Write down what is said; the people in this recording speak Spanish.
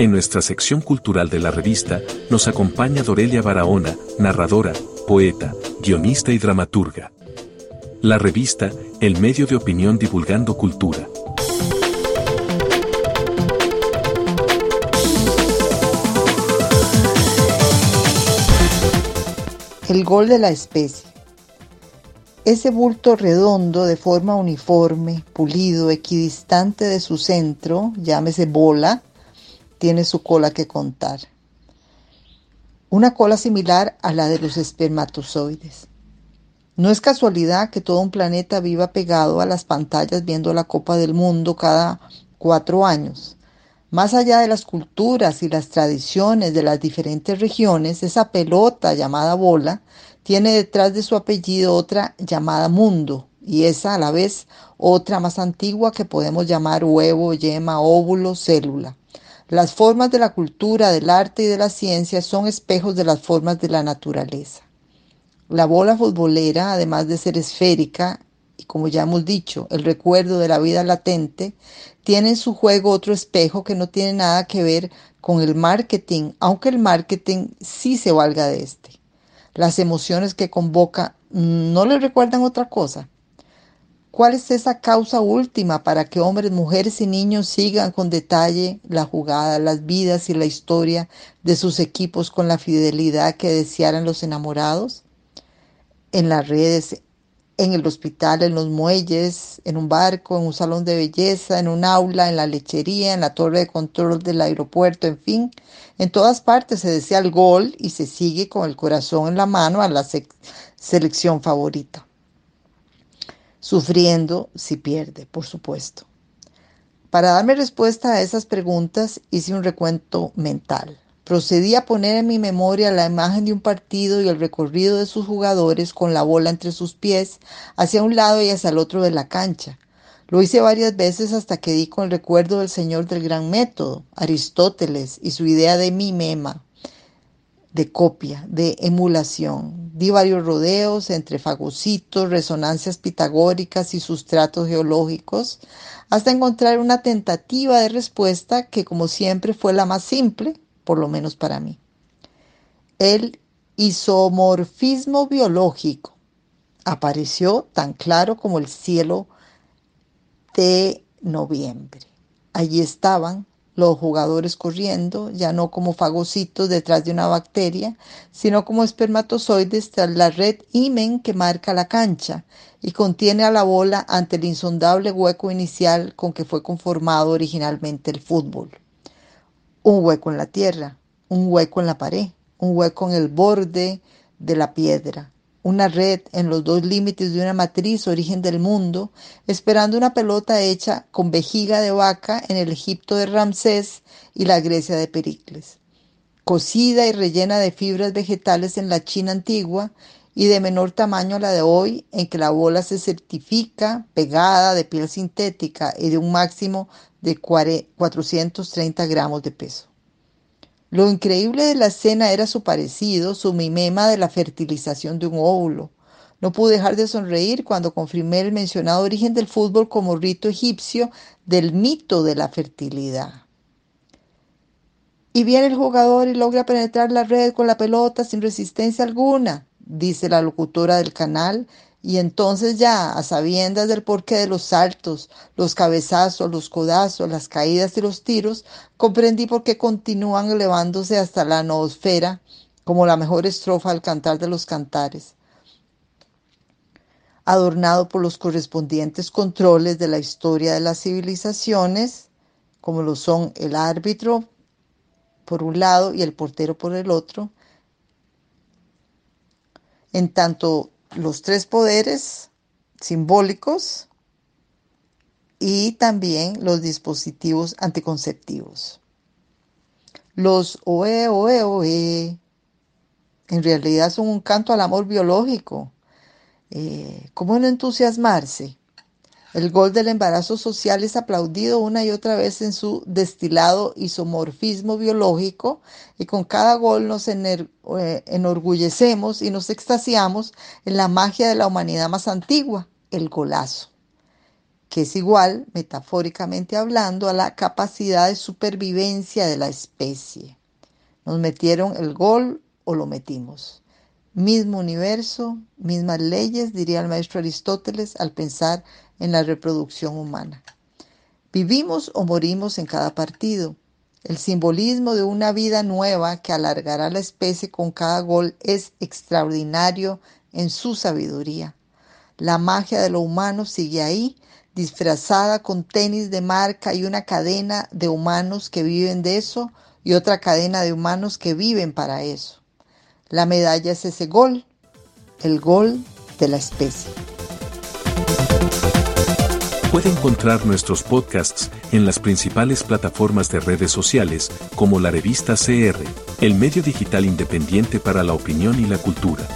En nuestra sección cultural de la revista, nos acompaña Dorelia Barahona, narradora, poeta, guionista y dramaturga. La revista, el medio de opinión divulgando cultura. El gol de la especie. Ese bulto redondo de forma uniforme, pulido, equidistante de su centro, llámese bola, tiene su cola que contar. Una cola similar a la de los espermatozoides. No es casualidad que todo un planeta viva pegado a las pantallas viendo la Copa del Mundo cada cuatro años. Más allá de las culturas y las tradiciones de las diferentes regiones, esa pelota llamada bola tiene detrás de su apellido otra llamada mundo y esa a la vez otra más antigua que podemos llamar huevo, yema, óvulo, célula. Las formas de la cultura, del arte y de la ciencia son espejos de las formas de la naturaleza. La bola futbolera, además de ser esférica, y como ya hemos dicho, el recuerdo de la vida latente, tiene en su juego otro espejo que no tiene nada que ver con el marketing, aunque el marketing sí se valga de este. Las emociones que convoca no le recuerdan otra cosa. ¿Cuál es esa causa última para que hombres, mujeres y niños sigan con detalle la jugada, las vidas y la historia de sus equipos con la fidelidad que desearan los enamorados? En las redes, en el hospital, en los muelles, en un barco, en un salón de belleza, en un aula, en la lechería, en la torre de control del aeropuerto, en fin, en todas partes se desea el gol y se sigue con el corazón en la mano a la selección favorita. Sufriendo si pierde, por supuesto. Para darme respuesta a esas preguntas hice un recuento mental. Procedí a poner en mi memoria la imagen de un partido y el recorrido de sus jugadores con la bola entre sus pies hacia un lado y hacia el otro de la cancha. Lo hice varias veces hasta que di con el recuerdo del señor del gran método, Aristóteles, y su idea de mimema, de copia, de emulación. Di varios rodeos entre fagocitos, resonancias pitagóricas y sustratos geológicos, hasta encontrar una tentativa de respuesta que como siempre fue la más simple, por lo menos para mí. El isomorfismo biológico apareció tan claro como el cielo de noviembre. Allí estaban los jugadores corriendo, ya no como fagocitos detrás de una bacteria, sino como espermatozoides tras la red imen que marca la cancha y contiene a la bola ante el insondable hueco inicial con que fue conformado originalmente el fútbol. Un hueco en la tierra, un hueco en la pared, un hueco en el borde de la piedra, una red en los dos límites de una matriz origen del mundo, esperando una pelota hecha con vejiga de vaca en el Egipto de Ramsés y la Grecia de Pericles, cocida y rellena de fibras vegetales en la China antigua y de menor tamaño a la de hoy, en que la bola se certifica pegada de piel sintética y de un máximo de 430 gramos de peso. Lo increíble de la escena era su parecido, su mimema de la fertilización de un óvulo. No pude dejar de sonreír cuando confirmé el mencionado origen del fútbol como rito egipcio del mito de la fertilidad. Y viene el jugador y logra penetrar la red con la pelota sin resistencia alguna, dice la locutora del canal, y entonces ya, a sabiendas del porqué de los saltos, los cabezazos, los codazos, las caídas y los tiros, comprendí por qué continúan elevándose hasta la noosfera como la mejor estrofa al cantar de los cantares, adornado por los correspondientes controles de la historia de las civilizaciones, como lo son el árbitro por un lado y el portero por el otro, en tanto los tres poderes simbólicos y también los dispositivos anticonceptivos. Los OE, OE, OE, en realidad son un canto al amor biológico. Eh, ¿Cómo no entusiasmarse? El gol del embarazo social es aplaudido una y otra vez en su destilado isomorfismo biológico y con cada gol nos eh, enorgullecemos y nos extasiamos en la magia de la humanidad más antigua, el golazo. que es igual, metafóricamente hablando, a la capacidad de supervivencia de la especie. Nos metieron el gol o lo metimos. Mismo universo, mismas leyes, diría el maestro Aristóteles al pensar en la reproducción humana. Vivimos o morimos en cada partido. El simbolismo de una vida nueva que alargará la especie con cada gol es extraordinario en su sabiduría. La magia de lo humano sigue ahí, disfrazada con tenis de marca y una cadena de humanos que viven de eso y otra cadena de humanos que viven para eso. La medalla es ese gol, el gol de la especie. Puede encontrar nuestros podcasts en las principales plataformas de redes sociales como la revista CR, el medio digital independiente para la opinión y la cultura.